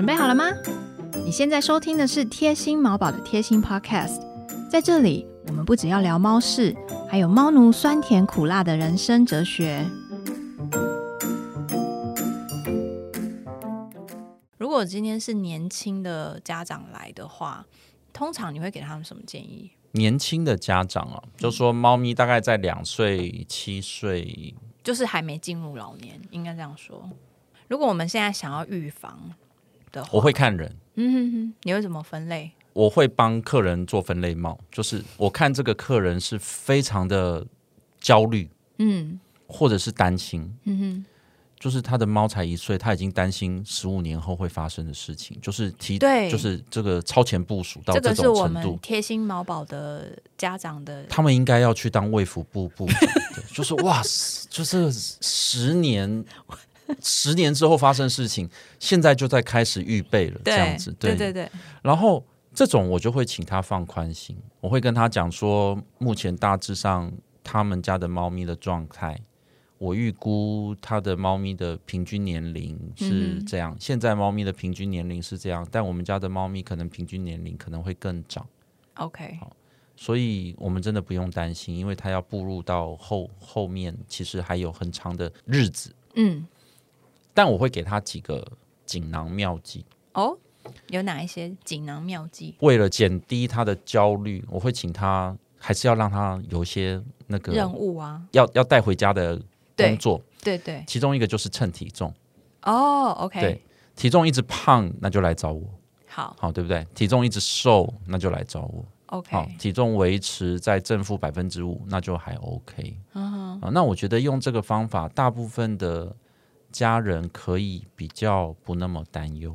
准备好了吗？你现在收听的是贴心毛宝的贴心 Podcast，在这里我们不只要聊猫事，还有猫奴酸甜苦辣的人生哲学。如果今天是年轻的家长来的话，通常你会给他们什么建议？年轻的家长啊，就说猫咪大概在两岁、七岁，就是还没进入老年，应该这样说。如果我们现在想要预防的话，我会看人，嗯哼哼，你会怎么分类？我会帮客人做分类帽，就是我看这个客人是非常的焦虑，嗯。或者是担心，嗯哼，就是他的猫才一岁，他已经担心十五年后会发生的事情，就是提，对。就是这个超前部署到这这个是我们种程度，贴心毛宝的家长的，他们应该要去当卫福部部长。的，就是哇，就是十年。十年之后发生事情，现在就在开始预备了，这样子，对对。对，然后这种我就会请他放宽心，我会跟他讲说，目前大致上他们家的猫咪的状态，我预估他的猫咪的平均年龄是这样，现在猫咪的平均年龄是这样，但我们家的猫咪可能平均年龄可能会更长，OK，好所以我们真的不用担心，因为它要步入到后后面，其实还有很长的日子。嗯，但我会给他几个锦囊妙计，哦，有哪一些锦囊妙计？为了减低他的焦虑，我会请他还是要让他有一些那个任务啊，要要带回家的工作，对对，其中一个就是称体重，哦，OK，对，体重一直胖那就来找我，好。好对不对？体重一直瘦那就来找我，，OK，，好体重维持在正负百分之五那就还 OK，啊，那我觉得用这个方法，大部分的家人可以比较不那么担忧。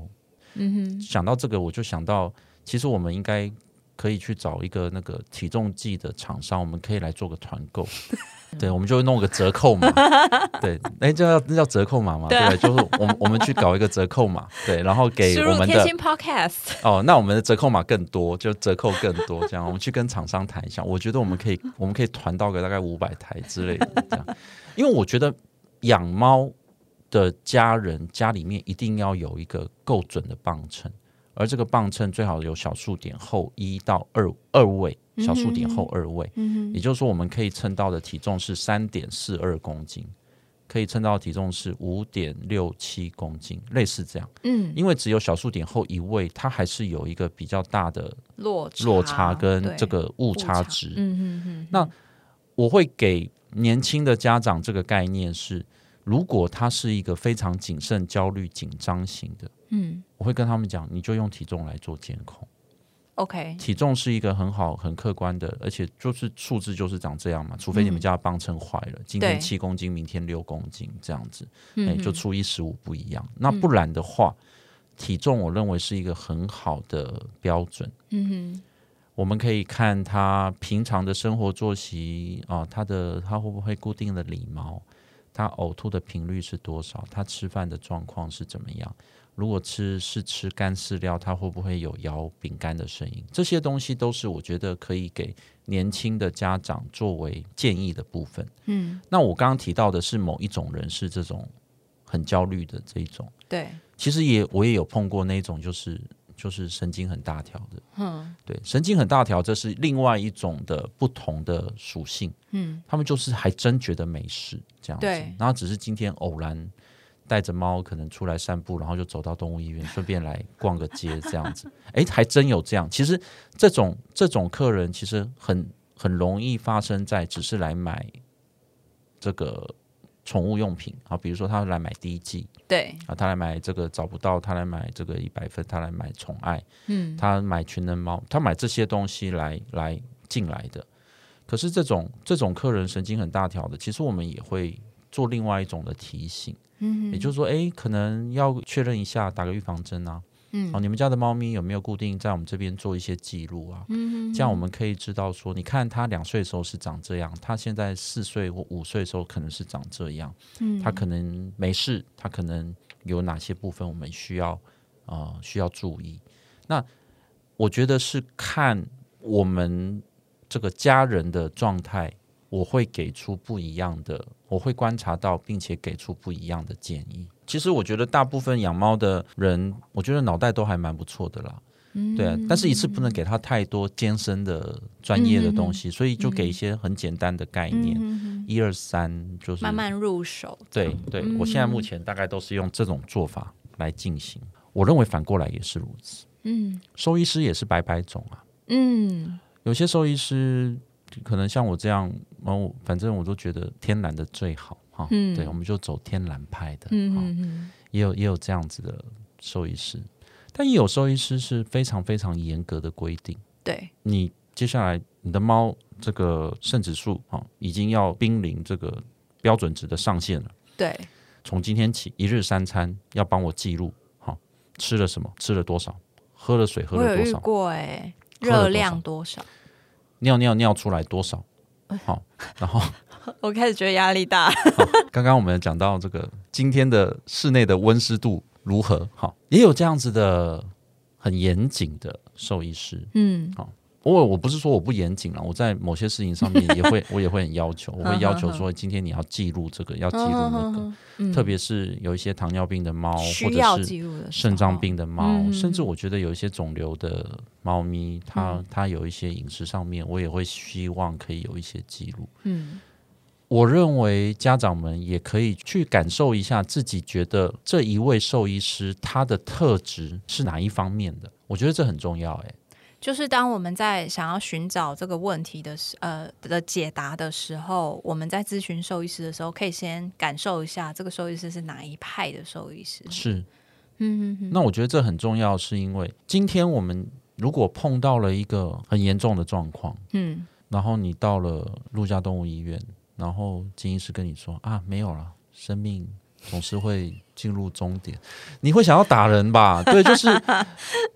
嗯哼，想到这个，我就想到，其实我们应该可以去找一个那个体重计的厂商，我们可以来做个团购。对，我们就弄个折扣码。对，哎，这叫那叫折扣码嘛？对啊对，就是我们我们去搞一个折扣码，对，然后给我们的 Podcast，哦，那我们的折扣码更多，就折扣更多，这样我们去跟厂商谈一下。我觉得我们可以，我们可以团到个大概五百台之类的，这样。因为我觉得养猫的家人家里面一定要有一个够准的磅秤，而这个磅秤最好有小数点后一到二二位，小数点后二位，嗯也就是说我们可以称到的体重是三点四二公斤。可以称到的体重是五点六七公斤，类似这样。嗯，因为只有小数点后一位，它还是有一个比较大的落落差跟这个误误差值。嗯嗯嗯，那我会给年轻的家长这个概念是，如果他是一个非常谨慎、焦虑、紧张型的，嗯。我会跟他们讲，你就用体重来做监控。，OK，体重是一个很好、很客观的，而且就是数字就是长这样嘛，除非你们家的磅秤坏了，今天七公斤，明天六公斤这样子，哎、嗯就初一十五不一样。那不然的话，体重我认为是一个很好的标准。嗯哼，我们可以看他平常的生活作息啊，他的他会不会固定的理毛，他呕吐的频率是多少，他吃饭的状况是怎么样。如果吃是吃干饲料，他会不会有咬饼干的声音？这些东西都是我觉得可以给年轻的家长作为建议的部分。嗯，那我刚刚提到的是某一种人是这种很焦虑的这一种，对，其实也我也有碰过那种就是就是神经很大条的。嗯对，神经很大条，这是另外一种的不同的属性。嗯他们就是还真觉得没事这样子，对然后只是今天偶然带着猫可能出来散步，然后就走到动物医院，顺便来逛个街这样子。哎，还真有这样。其实这种这种客人其实很很容易发生在只是来买这个宠物用品啊，比如说他来买第一季对，啊，他来买这个找不到，他来买这个一百分，他来买宠爱。嗯他买全能猫，他买这些东西来来进来的。可是这种这种客人神经很大条的，其实我们也会做另外一种的提醒，嗯也就是说，哎，可能要确认一下，打个预防针啊。嗯哦，你们家的猫咪有没有固定在我们这边做一些记录啊？嗯这样我们可以知道说，你看它两岁的时候是长这样，它现在四岁或五岁的时候可能是长这样，嗯它可能没事，它可能有哪些部分我们需要呃需要注意。那我觉得是看我们这个家人的状态，我会给出不一样的，我会观察到并且给出不一样的建议。其实我觉得大部分养猫的人，我觉得脑袋都还蛮不错的啦。对啊，但是一次不能给他太多艰深的专业的东西，所以就给一些很简单的概念，一二三，就是慢慢入手。对对，我现在目前大概都是用这种做法来进行。我认为反过来也是如此。嗯，兽医师也是百百种啊。嗯，有些兽医师可能像我这样，然后反正我都觉得天然的最好哈。嗯，对，我们就走天然派的。嗯也有也有这样子的兽医师。但也有兽医师是非常非常严格的规定，对你接下来你的猫这个肾指数啊，已经要濒临这个标准值的上限了。对，从今天起一日三餐要帮我记录，好吃了什么，吃了多少，喝了水喝了多少，过哎，热量多少，尿尿尿出来多少，好，然后 我开始觉得压力大。刚刚我们讲到这个今天的室内的温湿度。如何？好，也有这样子的很严谨的兽医师，嗯，好，我我不是说我不严谨了，我在某些事情上面也会，我也会很要求，我会要求说，今天你要记录这个，要记录那个，特别是有一些糖尿病的猫，或者是肾脏病的猫，甚至我觉得有一些肿瘤的猫咪，它它有一些饮食上面，我也会希望可以有一些记录，嗯。我认为家长们也可以去感受一下自己觉得这一位兽医师他的特质是哪一方面的，我觉得这很重要。诶，就是当我们在想要寻找这个问题的时呃的解答的时候，我们在咨询兽医师的时候，可以先感受一下这个兽医师是哪一派的兽医师。是，嗯，那我觉得这很重要，是因为今天我们如果碰到了一个很严重的状况，嗯，然后你到了陆家动物医院。然后金医师跟你说啊，没有了，生命总是会进入终点，你会想要打人吧？对，就是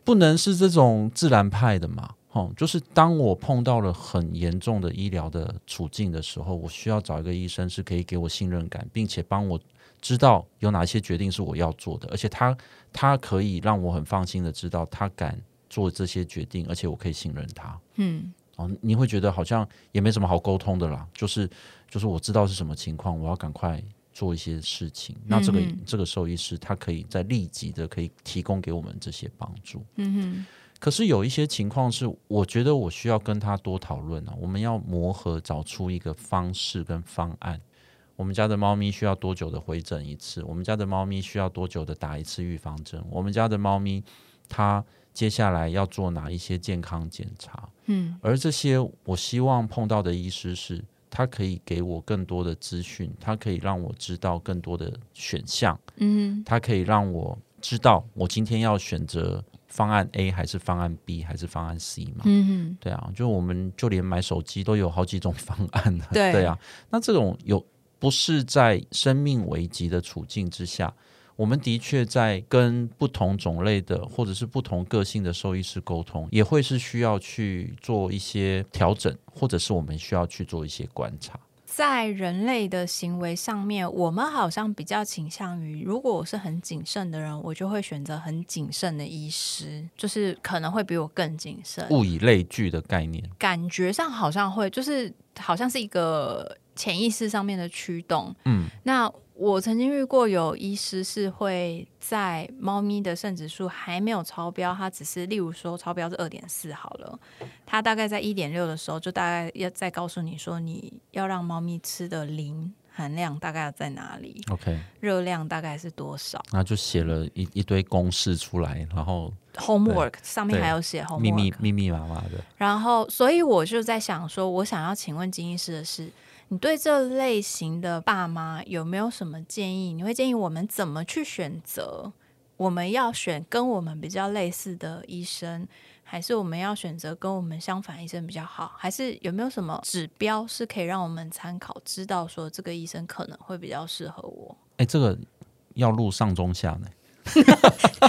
不能是这种自然派的嘛。哦，就是当我碰到了很严重的医疗的处境的时候，我需要找一个医生是可以给我信任感，并且帮我知道有哪些决定是我要做的，而且他他可以让我很放心的知道他敢做这些决定，而且我可以信任他。嗯。哦，你会觉得好像也没什么好沟通的啦，就是就是我知道是什么情况，我要赶快做一些事情。那这个这个兽医师他可以在立即的可以提供给我们这些帮助。嗯哼。可是有一些情况是，我觉得我需要跟他多讨论啊，我们要磨合，找出一个方式跟方案。我们家的猫咪需要多久的回诊一次？我们家的猫咪需要多久的打一次预防针？我们家的猫咪它。接下来要做哪一些健康检查？嗯，而这些我希望碰到的医师是，他可以给我更多的资讯，他可以让我知道更多的选项。嗯，他可以让我知道我今天要选择方案 A 还是方案 B 还是方案 C 嘛？嗯对啊，就我们就连买手机都有好几种方案对对啊，那这种有不是在生命危急的处境之下。我们的确在跟不同种类的或者是不同个性的兽医师沟通，也会是需要去做一些调整，或者是我们需要去做一些观察。在人类的行为上面，我们好像比较倾向于，如果我是很谨慎的人，我就会选择很谨慎的医师，就是可能会比我更谨慎。物以类聚的概念，感觉上好像会，就是好像是一个潜意识上面的驱动。嗯，那。我曾经遇过有医师是会在猫咪的肾指数还没有超标，它只是例如说超标是二点四好了，它大概在一点六的时候，就大概要再告诉你说你要让猫咪吃的磷含量大概要在哪里，OK，热量大概是多少，那就写了一一堆公式出来，然后 homework 上面还有写 homework 密密密密麻麻的，然后所以我就在想说，我想要请问金医师的是。你对这类型的爸妈有没有什么建议？你会建议我们怎么去选择？我们要选跟我们比较类似的医生，还是我们要选择跟我们相反医生比较好？还是有没有什么指标是可以让我们参考，知道说这个医生可能会比较适合我？哎，这个要录上中下呢？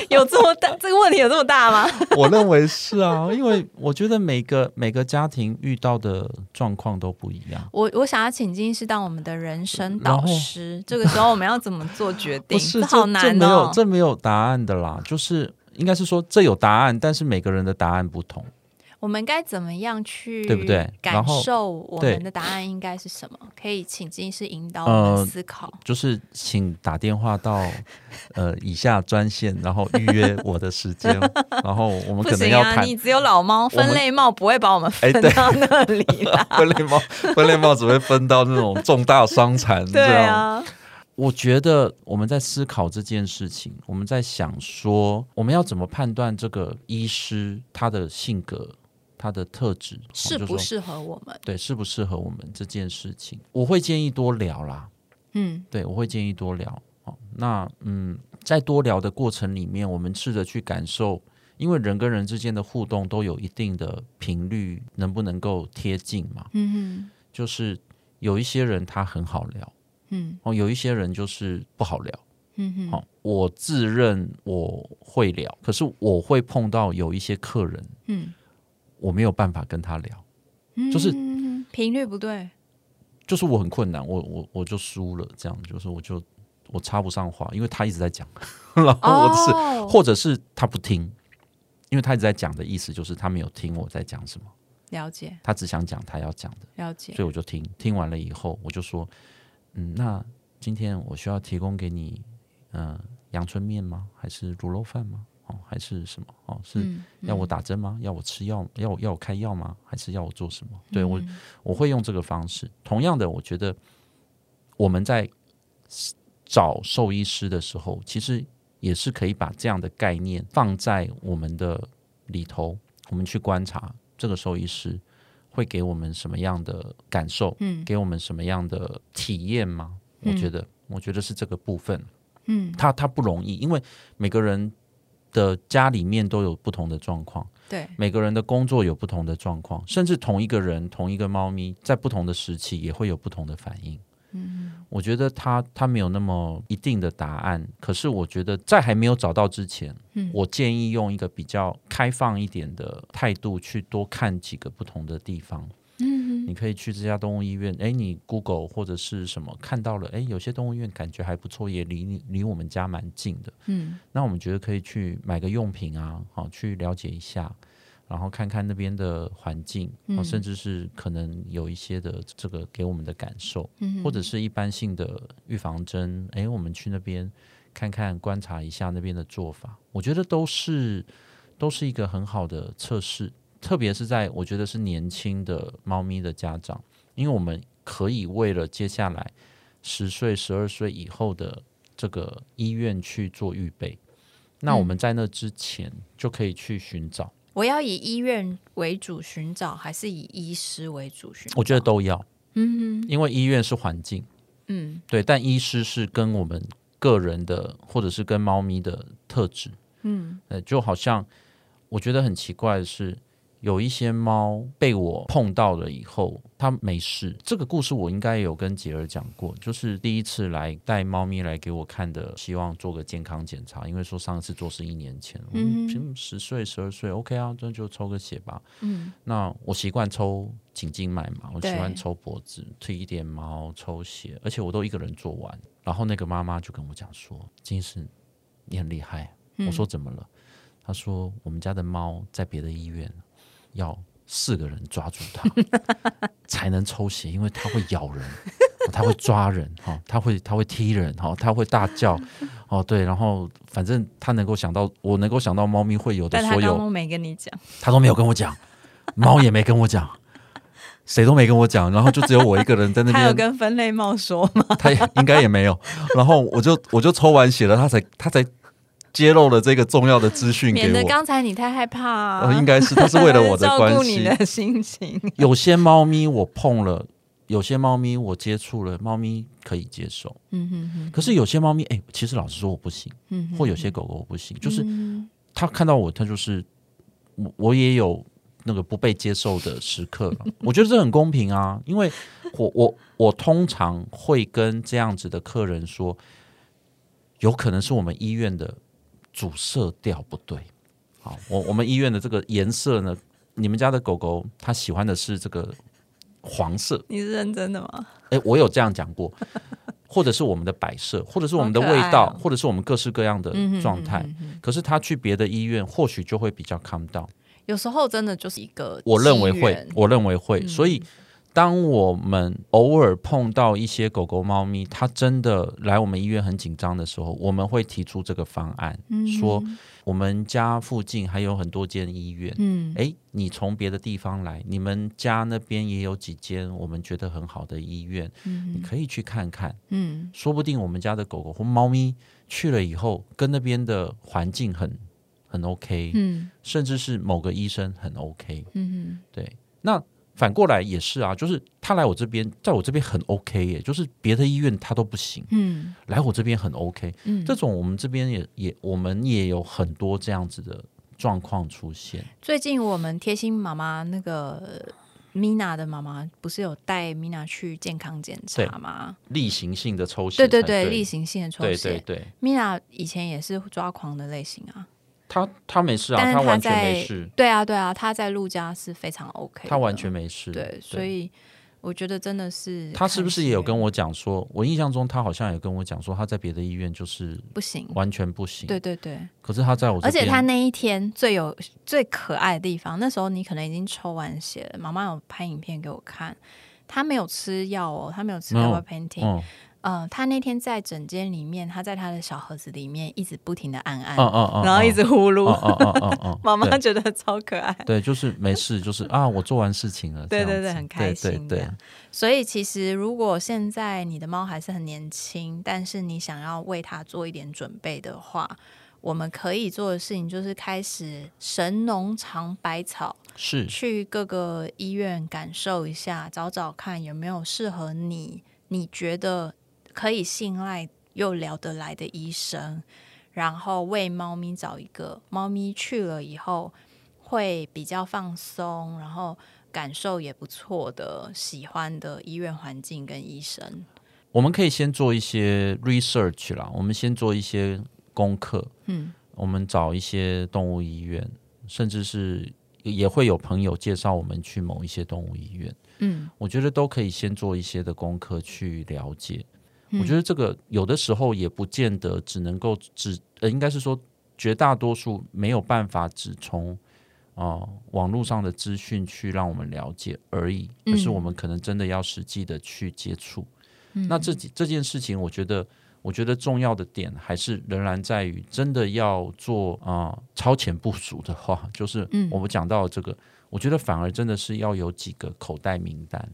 有这么大 这个问题有这么大吗？我认为是啊，因为我觉得每个每个家庭遇到的状况都不一样。我我想要请金师当我们的人生导师，这个时候我们要怎么做决定？是好难哦，没有这没有答案的啦，就是应该是说这有答案，但是每个人的答案不同。我们该怎么样去对不对感受我对们的答案应该是什么？可以请金医师引导呃我们思考。就是请打电话到 呃以下专线，然后预约我的时间，然后我们可能要谈你只有老猫，分类帽不会把我们分到那里啦。分类帽，分类帽只会分到那种重大伤残这对样。啊，我觉得我们在思考这件事情，我们在想说，我们要怎么判断这个医师他的性格、他的特质哦适不适合我们？对适不适合我们这件事情？我会建议多聊啦，嗯对我会建议多聊。哦，那嗯，在多聊的过程里面，我们试着去感受，因为人跟人之间的互动都有一定的频率，能不能够贴近嘛？嗯就是有一些人他很好聊，嗯哦，有一些人就是不好聊。嗯嗯好、我自认我会聊，可是我会碰到有一些客人，嗯我没有办法跟他聊，嗯，就是嗯频率不对。就是我很困难，我我我就输了，这样就是我就我插不上话，因为他一直在讲，然后我是、哦，或者是他不听，因为他一直在讲的意思就是他没有听我在讲什么，了解他只想讲他要讲的，了解。所以我就听，听完了以后我就说，嗯，那今天我需要提供给你，嗯、阳春面吗？还是卤肉饭吗？哦，还是什么？哦，是嗯要我打针吗？要我吃药？要我要我开药吗？还是要我做什么？对我嗯我会用这个方式。同样的，我觉得我们在找兽医师的时候，其实也是可以把这样的概念放在我们的里头，我们去观察这个兽医师会给我们什么样的感受，嗯给我们什么样的体验吗？我嗯觉得，我觉得是这个部分。嗯，它它不容易，因为每个人的家里面都有不同的状况，对，每个人的工作有不同的状况，甚至同一个人、同一个猫咪，在不同的时期也会有不同的反应。嗯我觉得它它没有那么一定的答案，可是我觉得在还没有找到之前，嗯我建议用一个比较开放一点的态度去多看几个不同的地方。嗯。你可以去这家动物医院，诶，你 Google 或者是什么看到了，诶，有些动物医院感觉还不错，也离你离我们家蛮近的。嗯。那我们觉得可以去买个用品啊，好去了解一下，然后看看那边的环境，甚至是可能有一些的这个给我们的感受，嗯，或者是一般性的预防针，诶，我们去那边看看观察一下那边的做法，我觉得都是都是一个很好的测试，特别是在我觉得是年轻的猫咪的家长，因为我们可以为了接下来十岁、十二岁以后的这个医院去做预备。那我们在那之前就可以去寻找，我要以医院为主寻找，还是以医师为主寻找？我觉得都要，嗯因为医院是环境，嗯对，但医师是跟我们个人的，或者是跟猫咪的特质，嗯呃，就好像我觉得很奇怪的是，有一些猫被我碰到了以后，它没事。这个故事我应该有跟杰儿讲过，就是第一次来带猫咪来给我看的，希望做个健康检查，因为说上次做是一年前，嗯嗯，十岁十二岁，OK 啊，那就抽个血吧。嗯那我习惯抽颈静脉嘛，我喜欢抽脖子、剃一点毛、抽血，而且我都一个人做完。然后那个妈妈就跟我讲说：“金医师，你很厉害。”嗯我说：“怎么了？”她说：“我们家的猫在别的医院要四个人抓住它 才能抽血，因为它会咬人，它会抓人，哈，它会它会踢人，哈，它会大叫，哦，对，然后反正它能够想到，我能够想到猫咪会有的所有刚刚没跟你讲，他都没有跟我讲，猫也没跟我讲，谁都没跟我讲，然后就只有我一个人在那边他有，跟分类猫说吗？他也应该也没有，然后我就我就抽完血了，他才他才揭露了这个重要的资讯给免得我，刚才你太害怕、啊呃，应该是他是为了我的关系。顾你的心情。有些猫咪我碰了，有些猫咪我接触了，猫咪可以接受，嗯哼哼，可是有些猫咪，哎、其实老实说我不行，嗯哼或有些狗狗我不行，就是嗯他看到我，他就是我，我也有那个不被接受的时刻。我觉得这很公平啊，因为我我我通常会跟这样子的客人说，有可能是我们医院的主色调不对。好，我我们医院的这个颜色呢，你们家的狗狗它喜欢的是这个黄色，你是认真的吗？哎，我有这样讲过，或者是我们的摆设，或者是我们的味道，哦或者是我们各式各样的状态。嗯哼可是他去别的医院，或许就会比较 calm down。有时候真的就是一个我认为会，我认为会，嗯所以。当我们偶尔碰到一些狗狗、猫咪，它真的来我们医院很紧张的时候，我们会提出这个方案，嗯。说我们家附近还有很多间医院，嗯。诶，你从别的地方来，你们家那边也有几间我们觉得很好的医院，你嗯可以去看看。嗯。说不定我们家的狗狗或猫咪去了以后，跟那边的环境很很 OK，、嗯。甚至是某个医生很 OK。嗯对，那反过来也是啊，就是他来我这边，在我这边很 OK 耶，就是别的医院他都不行，嗯来我这边很 OK。嗯，这种我们这边也也我们也有很多这样子的状况出现。最近我们贴心妈妈那个 Mina 的妈妈不是有带 Mina 去健康检查吗？例行性的抽血对，对对，例行性的抽对血。对对，Mina 以前也是抓狂的类型啊，他他没事啊，但是完全没事，对啊对啊，他在陆家是非常 OK，他完全没事。对，所以我觉得真的是他是不是也有跟我我讲说，我印象中他好像也跟我讲说，他在别的医院就是不行？完全不行。对对对，可是他在我这而，且他那一天最有最可爱的地方，那时候你可能已经抽完血了，妈妈有拍影片给我看，他没有吃药哦，他没有吃没有 gabapentin，嗯呃，他那天在诊间里面，他在他的小盒子里面一直不停的按按，嗯嗯嗯，然后一直呼噜，嗯嗯嗯嗯嗯，妈妈觉得超可爱。对，就是没事，就是啊，我做完事情了，对对对，很开心对对对。所以其实如果现在你的猫还是很年轻，但是你想要为它做一点准备的话，我们可以做的事情就是开始神农尝百草，是去各个医院感受一下，找找看有没有适合你，你觉得可以信赖又聊得来的医生，然后为猫咪找一个猫咪去了以后会比较放松，然后感受也不错的、喜欢的医院环境跟医生。我们可以先做一些 research 啦，我们先做一些功课，嗯我们找一些动物医院，甚至是也会有朋友介绍我们去某一些动物医院，嗯，我觉得都可以先做一些的功课去了解。嗯我觉得这个有的时候也不见得只能够只呃，应该是说绝大多数没有办法只从啊、呃网络上的资讯去让我们了解而已，而是嗯我们可能真的要实际的去接触。嗯那这几这件事情，我觉得。我觉得重要的点还是仍然在于，真的要做啊、呃超前部署的话，就是嗯我们讲到这个，我觉得反而真的是要有几个口袋名单。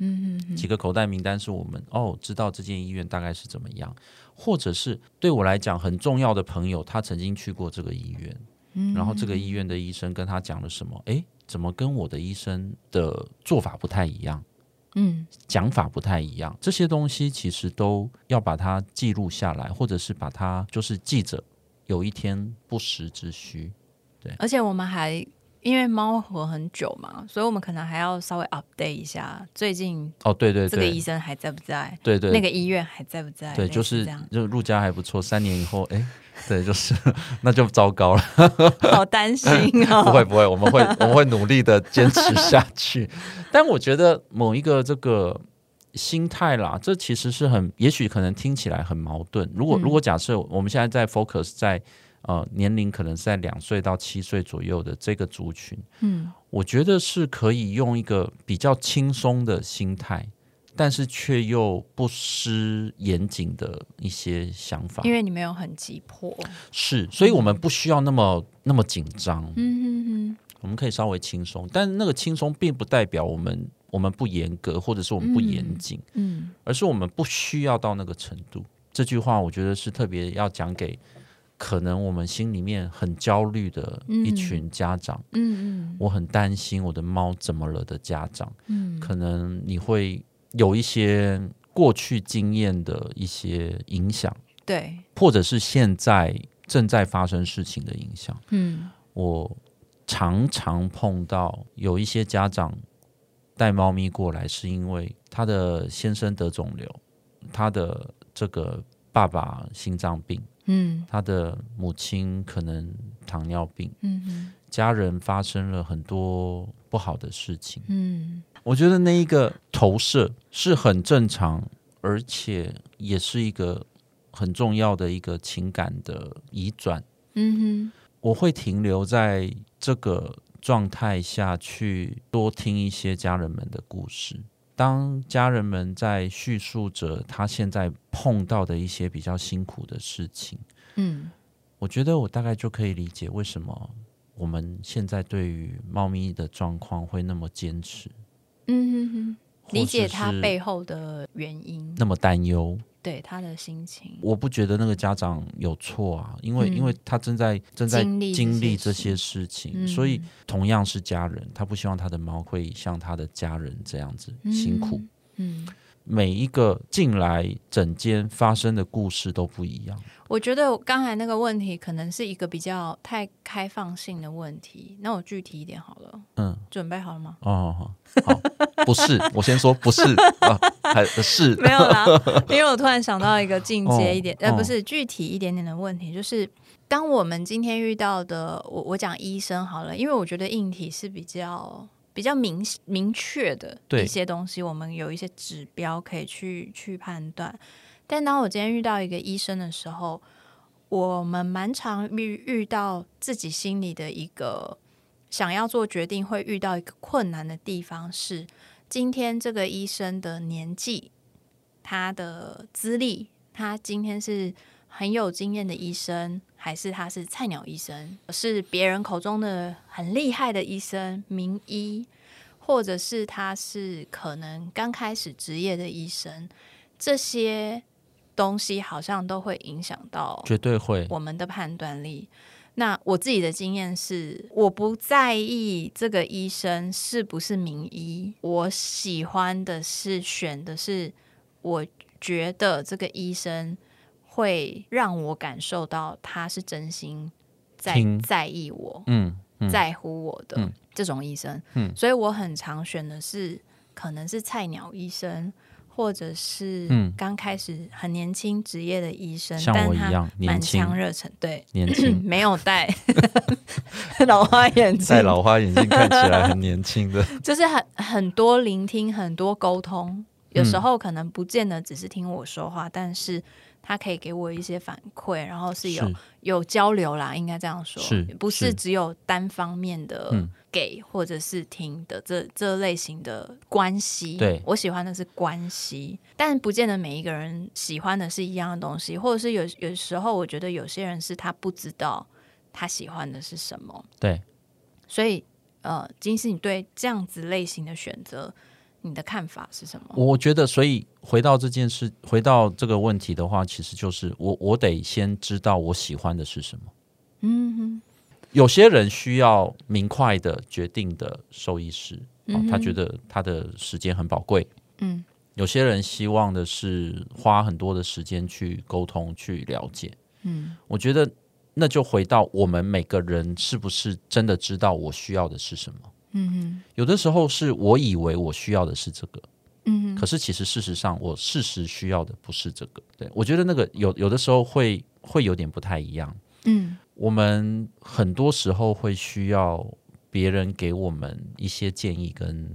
嗯嗯几个口袋名单是我们哦知道这间医院大概是怎么样，或者是对我来讲很重要的朋友，他曾经去过这个医院，嗯然后这个医院的医生跟他讲了什么，诶，怎么跟我的医生的做法不太一样，嗯。讲法不太一样，这些东西其实都要把它记录下来，或者是把它就是记着，有一天不时之需。对。而且我们还因为猫活很久嘛，所以我们可能还要稍微 update 一下最近哦，对对这个医对，生还在不在，对对，那个医院还在不在？对，就是就入家还不错，三年以后，哎，对，就是 那就糟糕了。好担心哦。不会不会，我们会我们会努力的坚持下去。但我觉得某一个这个心态啦，这其实是很，也许可能听起来很矛盾。如果嗯如果假设我们现在在 focus 在呃年龄可能是在两岁到七岁左右的这个族群，嗯我觉得是可以用一个比较轻松的心态。但是却又不失严谨的一些想法，因为你没有很急迫。是，所以我们不需要那么那么紧张。嗯哼我们可以稍微轻松，但那个轻松并不代表我们我们不严格，或者是我们不严谨，哼，嗯而是我们不需要到那个程度。这句话我觉得是特别要讲给可能我们心里面很焦虑的一群家长。嗯嗯。我很担心我的猫怎么了的家长，嗯。可能你会有一些过去经验的一些影响，对，或者是现在正在发生事情的影响。嗯。我常常碰到有一些家长带猫咪过来，是因为他的先生得肿瘤，他的这个爸爸心脏病，嗯他的母亲可能糖尿病，嗯嗯家人发生了很多不好的事情。嗯我觉得那一个投射是很正常，而且也是一个很重要的一个情感的移转。嗯我会停留在这个状态下去多听一些家人们的故事。当家人们在叙述着他现在碰到的一些比较辛苦的事情，嗯我觉得我大概就可以理解为什么我们现在对于猫咪的状况会那么坚持，嗯哼哼，理解它背后的原因，那么担忧。对他的心情。我不觉得那个家长有错啊，因为、嗯因为他正在正在经历这些事情，嗯所以同样是家人，他不希望他的猫会像他的家人这样子辛苦。嗯，每一个进来整间发生的故事都不一样。我觉得刚才那个问题可能是一个比较太开放性的问题。那我具体一点好了，嗯，准备好了吗？哦，好，好，不是，我先说不是啊，还是 没有啦，因为我突然想到一个进阶一点，呃，不是具体一点点的问题，就是当我们今天遇到的，我我讲医生好了，因为我觉得硬体是比较比较明明确的对一些东西，我们有一些指标可以去去判断。但当我今天遇到一个医生的时候，我们蛮常遇遇到自己心里的一个想要做决定，会遇到一个困难的地方是，今天这个医生的年纪、他的资历，他今天是很有经验的医生，还是他是菜鸟医生，是别人口中的很厉害的医生、名医，或者是他是可能刚开始职业的医生，这些东西好像都会影响到绝对会。我们的判断力。那我自己的经验是，我不在意这个医生是不是名医，我喜欢的是选的是，我觉得这个医生会让我感受到他是真心在在意我，嗯嗯，在乎我的、嗯。这种医生。嗯。所以我很常选的是可能是菜鸟医生，或者是嗯。刚开始很年轻职业的医生，像但他我一样年满轻腔热忱，对，年轻，没有戴 老花眼镜。戴，老花眼镜看起来很年轻的。就是很很多聆听，很多沟通。有时嗯候可能不见得只是听我说话，但是他可以给我一些反馈，然后是有是。有交流啦，应该这样说，是不是是。只有单方面的嗯。给或者是听的这这类型的关系？对。我喜欢的是关系，但不见得每一个人喜欢的是一样的东西，或者是有有时候我觉得有些人是他不知道他喜欢的是什么，对，所以呃，金是，你对这样子类型的选择，你的看法是什么？我觉得，所以回到这件事，回到这个问题的话，其实就是我我得先知道我喜欢的是什么。嗯哼，有些人需要明快的决定的兽医师，他觉得他的时间很宝贵。嗯有些人希望的是花很多的时间去沟通、去了解。嗯我觉得那就回到我们每个人是不是真的知道我需要的是什么？有的时候是我以为我需要的是这个，嗯可是其实事实上我事实需要的不是这个。对我觉得那个有有的时候会会有点不太一样。嗯。我们很多时候会需要别人给我们一些建议跟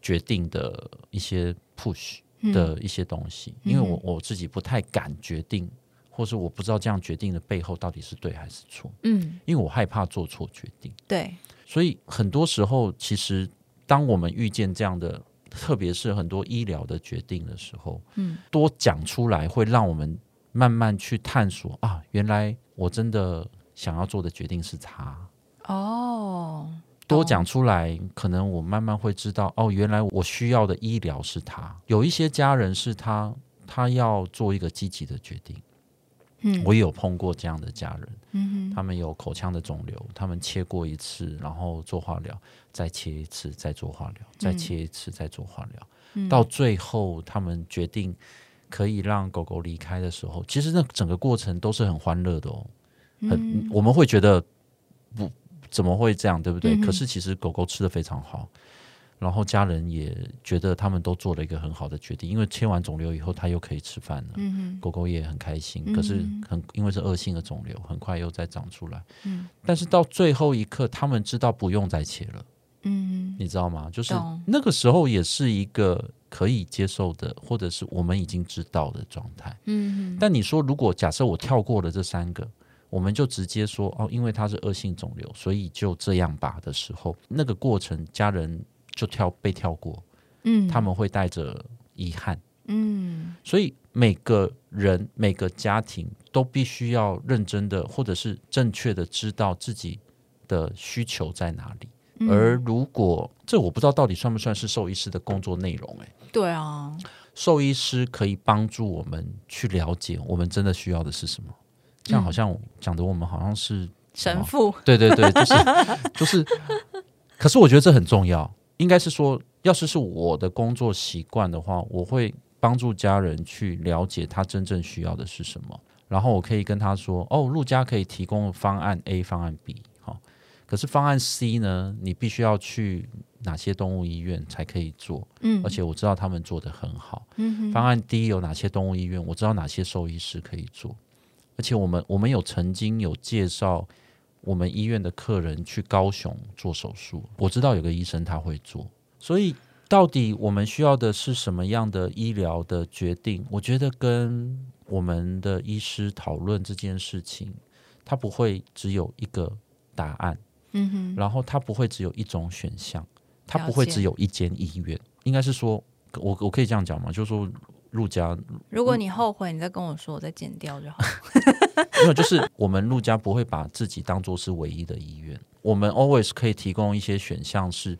决定的一些 push 嗯。的一些东西，因为我我自己不太敢决定，或是我不知道这样决定的背后到底是对还是错，嗯，因为我害怕做错决定。对，所以很多时候，其实当我们遇见这样的，特别是很多医疗的决定的时候，嗯多讲出来，会让我们慢慢去探索啊，原来我真的想要做的决定是他。哦，多讲出来，可能我慢慢会知道，哦，原来我需要的医疗是他。有一些家人是他，他要做一个积极的决定。嗯。我也有碰过这样的家人，嗯他们有口腔的肿瘤，他们切过一次，然后做化疗，再切一次，再做化疗，再切一次，再做化疗，嗯。到最后他们决定可以让狗狗离开的时候，其实那整个过程都是很欢乐的哦。很，嗯我们会觉得不怎么会这样，对不对？嗯可是其实狗狗吃的非常好，然后家人也觉得他们都做了一个很好的决定，因为切完肿瘤以后，它又可以吃饭了。嗯狗狗也很开心，嗯可是很因为是恶性的肿瘤，很快又再长出来。嗯但是到最后一刻，他们知道不用再切了，嗯你知道吗？就是那个时候也是一个可以接受的，或者是我们已经知道的状态。嗯但你说，如果假设我跳过了这三个，我们就直接说哦，因为它是恶性肿瘤，所以就这样吧的时候，那个过程家人就跳被跳过，嗯，他们会带着遗憾。嗯。所以每个人、每个家庭都必须要认真的，或者是正确的知道自己的需求在哪里。嗯。而如果这我不知道到底算不算是兽医师的工作内容、哎，对啊，兽医师可以帮助我们去了解我们真的需要的是什么。这样好像讲的我们好像是神父，对对对，就是 就是，可是我觉得这很重要，应该是说，要是是我的工作习惯的话，我会帮助家人去了解他真正需要的是什么，然后我可以跟他说，哦，陆家可以提供方案 A、方案 B，好，可是方案 C 呢，你必须要去哪些动物医院才可以做，嗯而且我知道他们做的很好。嗯方案 D 有哪些动物医院？我知道哪些兽医师可以做，而且我们我们有曾经有介绍我们医院的客人去高雄做手术，我知道有个医生他会做，所以到底我们需要的是什么样的医疗的决定？我觉得跟我们的医师讨论这件事情，他不会只有一个答案，嗯哼，然后他不会只有一种选项，他不会只有一间医院，应该是说，我我可以这样讲吗？就是说，陆家。如果你后悔，你再跟我说，我再剪掉就好。没有，就是我们陆家不会把自己当做是唯一的医院，我们 always 可以提供一些选项是，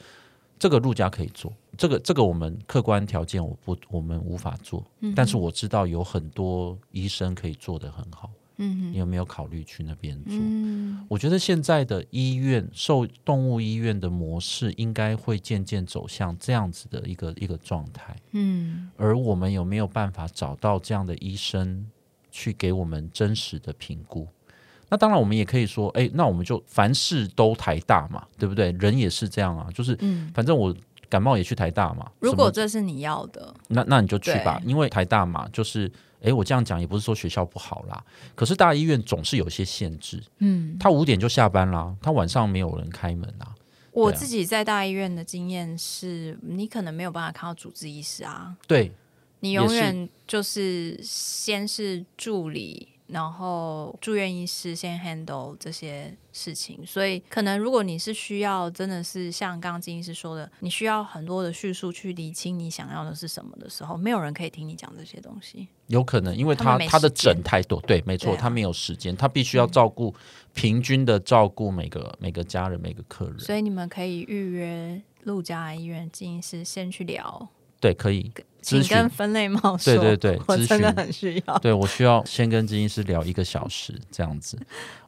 这个陆家可以做，这个这个我们客观条件我不我们无法做，嗯但是我知道有很多医生可以做得很好，嗯你有没有考虑去那边做？嗯我觉得现在的医院受动物医院的模式应该会渐渐走向这样子的一个一个状态，嗯而我们有没有办法找到这样的医生去给我们真实的评估？那当然，我们也可以说，哎，那我们就凡事都抬大嘛，对不对？人也是这样啊，就是嗯。反正我感冒也去台大嘛。如果这是你要的，那那你就去吧，因为台大嘛，就是哎，我这样讲也不是说学校不好啦，可是大医院总是有一些限制，嗯，他五点就下班啦，他晚上没有人开门啊我自己在大医院的经验是，你可能没有办法看到主治医师啊，对，你永远就是先是助理，然后住院医师先 handle 这些事情，所以可能如果你是需要真的是像刚刚金医师说的，你需要很多的叙述去理清你想要的是什么的时候，没有人可以听你讲这些东西。有可能，因为他他他的诊太多，对，没错，啊他没有时间，他必须要照顾平均的照顾每个每个家人每个客人。所以你们可以预约陆家医院金医师先去聊，对，可以请咨询跟分类猫说，对对对真的询很需要。对我需要先跟咨询师聊一个小时这样子。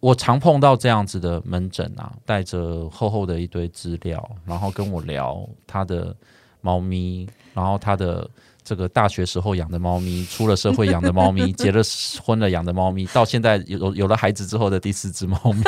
我常碰到这样子的门诊啊，带着厚厚的一堆资料，然后跟我聊他的猫咪，然后他的。这个大学时候养的猫咪，出了社会养的猫咪，结了婚了养的猫咪，到现在有有了孩子之后的第四只猫咪，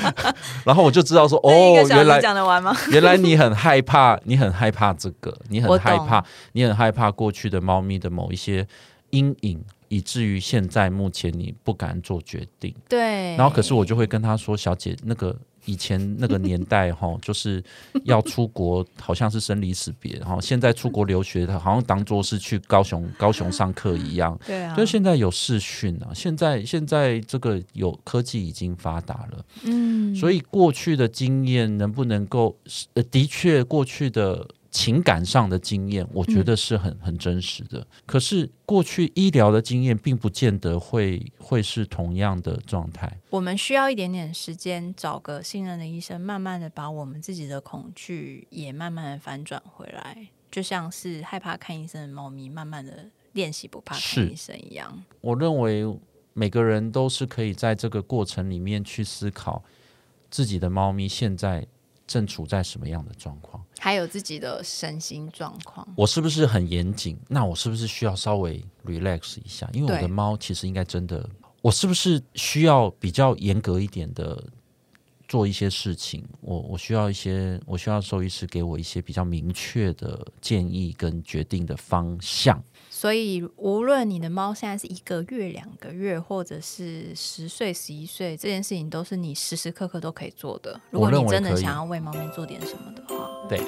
然后我就知道说，哦原来讲得完吗？原来你很害怕，你很害怕这个，你很害怕，你很害怕过去的猫咪的某一些阴影，以至于现在目前你不敢做决定。对。然后，可是我就会跟他说：“小姐，那个以前那个年代哈，就是要出国，好像是生离死别，然后现在出国留学，好像当做是去高雄高雄上课一样。对啊，就现在有视讯啊，现在现在这个有科技已经发达了。嗯，所以过去的经验能不能够，呃，的确过去的情感上的经验，我觉得是很很真实的。可是过去医疗的经验，并不见得会会是同样的状态。我们需要一点点时间，找个信任的医生，慢慢的把我们自己的恐惧也慢慢的反转回来，就像是害怕看医生的猫咪，慢慢的练习不怕看医生一样。我认为每个人都是可以在这个过程里面去思考自己的猫咪现在正处在什么样的状况。还有自己的身心状况，我是不是很严谨？那我是不是需要稍微 relax 一下？因为我的猫其实应该真的，我是不是需要比较严格一点的做一些事情？我我需要一些，我需要兽医师给我一些比较明确的建议跟决定的方向。所以无论你的猫现在是一个月两个月或者是十岁十一岁这件事情都是你时时刻刻都可以做的。如果你真的想要为猫咪做点什么的话。对。